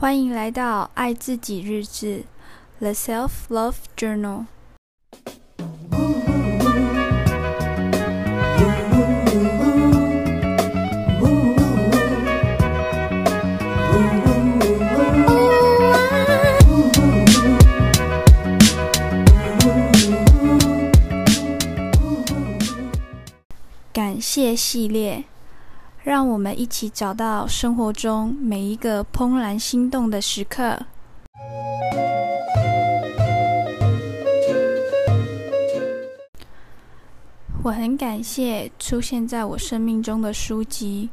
欢迎来到爱自己日志，The Self Love Journal。感谢系列。让我们一起找到生活中每一个怦然心动的时刻。我很感谢出现在我生命中的书籍，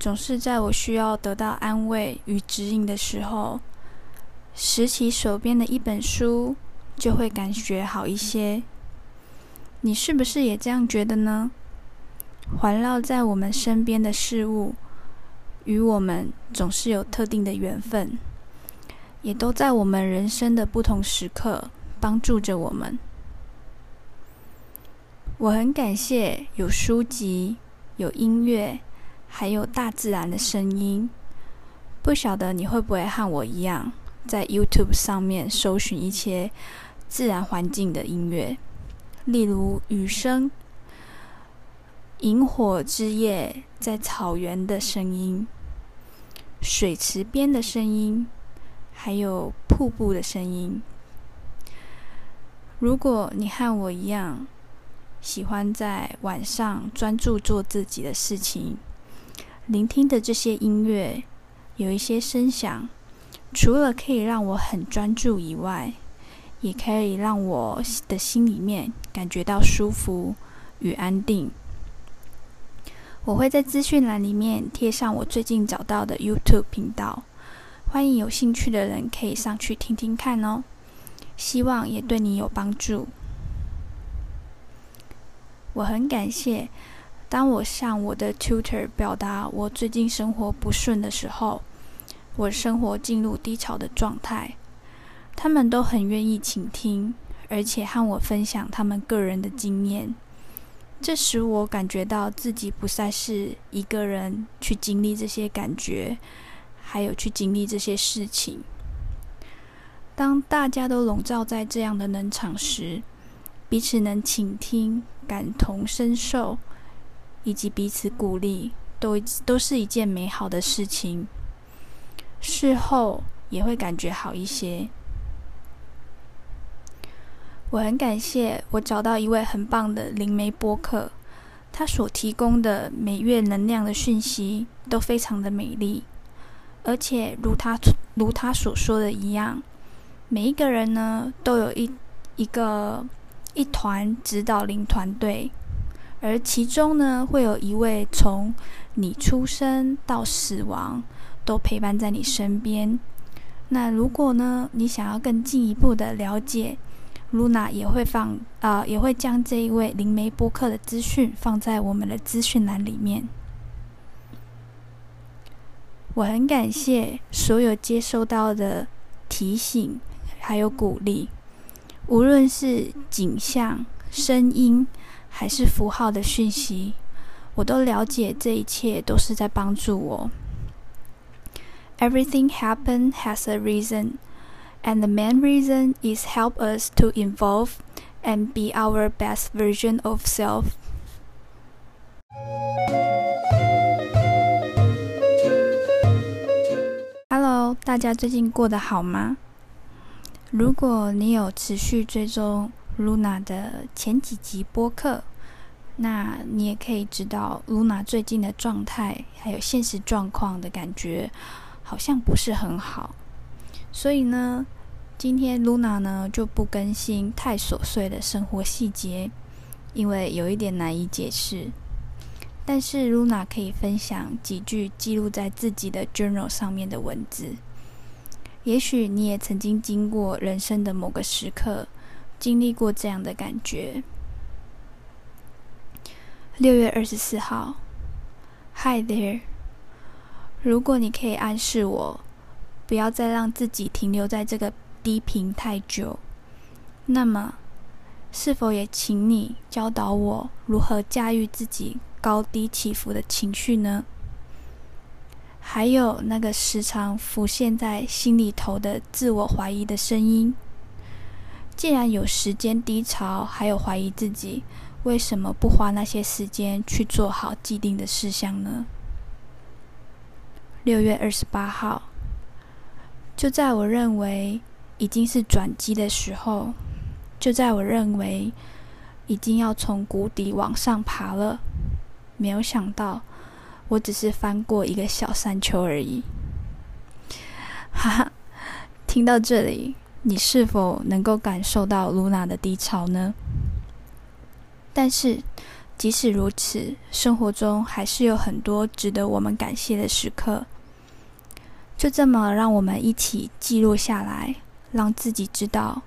总是在我需要得到安慰与指引的时候，拾起手边的一本书，就会感觉好一些。你是不是也这样觉得呢？环绕在我们身边的事物，与我们总是有特定的缘分，也都在我们人生的不同时刻帮助着我们。我很感谢有书籍、有音乐，还有大自然的声音。不晓得你会不会和我一样，在 YouTube 上面搜寻一些自然环境的音乐，例如雨声。萤火之夜，在草原的声音，水池边的声音，还有瀑布的声音。如果你和我一样，喜欢在晚上专注做自己的事情，聆听的这些音乐，有一些声响，除了可以让我很专注以外，也可以让我的心里面感觉到舒服与安定。我会在资讯栏里面贴上我最近找到的 YouTube 频道，欢迎有兴趣的人可以上去听听看哦。希望也对你有帮助。我很感谢，当我向我的 Tutor 表达我最近生活不顺的时候，我生活进入低潮的状态，他们都很愿意倾听，而且和我分享他们个人的经验。这使我感觉到自己不再是一个人去经历这些感觉，还有去经历这些事情。当大家都笼罩在这样的能场时，彼此能倾听、感同身受，以及彼此鼓励，都都是一件美好的事情。事后也会感觉好一些。我很感谢我找到一位很棒的灵媒播客，他所提供的每月能量的讯息都非常的美丽，而且如他如他所说的一样，每一个人呢都有一一个一团指导灵团队，而其中呢会有一位从你出生到死亡都陪伴在你身边。那如果呢你想要更进一步的了解，噜那也会放啊、呃，也会将这一位灵媒播客的资讯放在我们的资讯栏里面。我很感谢所有接收到的提醒，还有鼓励，无论是景象、声音，还是符号的讯息，我都了解这一切都是在帮助我。Everything happen has a reason. And the main reason is help us to evolve and be our best version of self. Hello，大家最近过得好吗？如果你有持续追踪噜那的前几集播客，那你也可以知道噜那最近的状态还有现实状况的感觉，好像不是很好。 所以呢，今天噜那呢就不更新太琐碎的生活细节，因为有一点难以解释。但是噜那可以分享几句记录在自己的 journal 上面的文字。也许你也曾经经过人生的某个时刻，经历过这样的感觉。六月二十四号，Hi there。如果你可以暗示我。不要再让自己停留在这个低频太久。那么，是否也请你教导我如何驾驭自己高低起伏的情绪呢还有那个时常浮现在心里头的自我怀疑的声音。既然有时间低潮，还有怀疑自己，为什么不花那些时间去做好既定的事项呢？六月二十八号，就在我认为已经是转机的时候，就在我认为已经要从谷底往上爬了，没有想到，我只是翻过一个小山丘而已。哈哈，听到这里。你是否能够感受到露娜的低潮呢？但是，即使如此，生活中还是有很多值得我们感谢的时刻。就这么，让我们一起记录下来，让自己知道，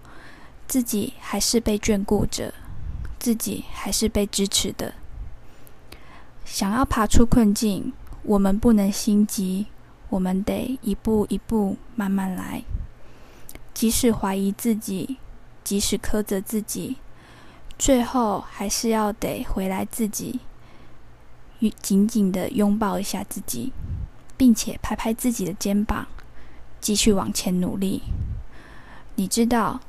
自己还是被眷顾着，自己还是被支持的。想要爬出困境，我们不能心急，我们得一步一步慢慢来。即使怀疑自己，即使苛责自己，最后还是要得回来自己，紧紧的拥抱一下自己，并且拍拍自己的肩膀，继续往前努力。你知道，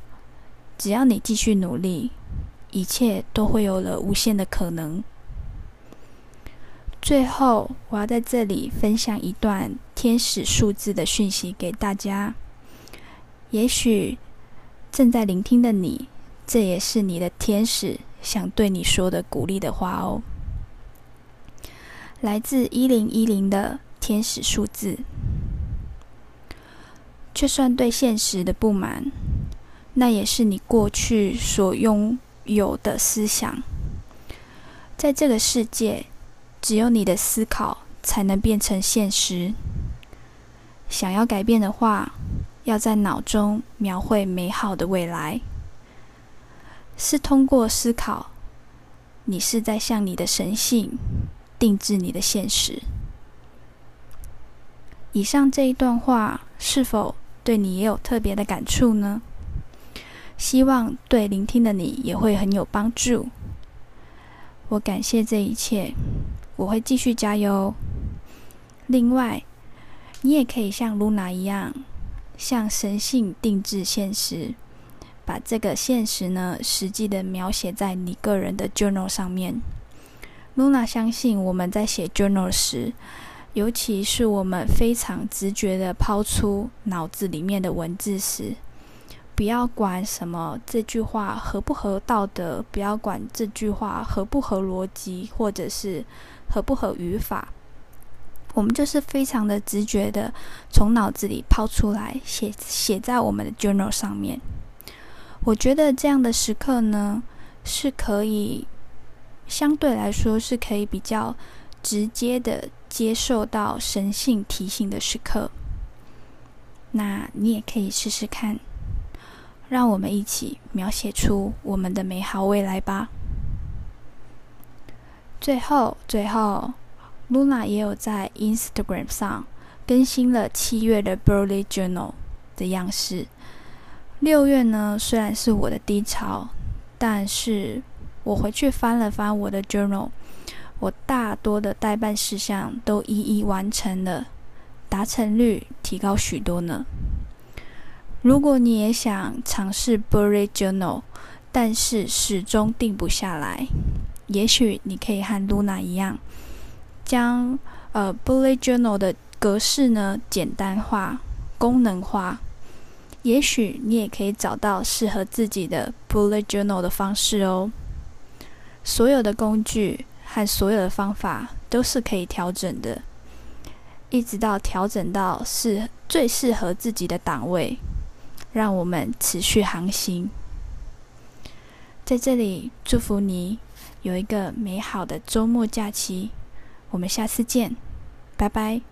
只要你继续努力，一切都会有了无限的可能。最后，我要在这里分享一段天使数字的讯息给大家。也许正在聆听的你，这也是你的天使想对你说的鼓励的话哦。来自一零一零的天使数字，就算对现实的不满，那也是你过去所拥有的思想。在这个世界，只有你的思考才能变成现实。想要改变的话，要在脑中描绘美好的未来，是通过思考。你是在向你的神性定制你的现实。以上这一段话是否对你也有特别的感触呢？希望对聆听的你也会很有帮助。我感谢这一切，我会继续加油。另外，你也可以像露娜一样。向神性定制现实，把这个现实呢，实际的描写在你个人的 journal 上面。露娜相信我们在写 journal 时，尤其是我们非常直觉的抛出脑子里面的文字时，不要管什么这句话合不合道德，不要管这句话合不合逻辑，或者是合不合语法。我们就是非常的直觉的从脑子里抛出来，写写在我们的 journal 上面。我觉得这样的时刻呢，是可以相对来说是可以比较直接的接受到神性提醒的时刻。那你也可以试试看，让我们一起描写出我们的美好未来吧。最后，最后。，Luna 也有在 Instagram 上更新了七月的 Bullet Journal 的样式。六月呢，虽然是我的低潮，但是我回去翻了翻我的 Journal，我大多的待办事项都一一完成了，达成率提高许多呢。如果你也想尝试 Bullet Journal，但是始终定不下来，也许你可以和 Luna 一样。将呃 Bullet Journal 的格式呢简单化、功能化，也许你也可以找到适合自己的 Bullet Journal 的方式哦。所有的工具和所有的方法都是可以调整的，一直到调整到是最适合自己的档位，让我们持续航行。在这里祝福你有一个美好的周末假期。我们下次见，拜拜。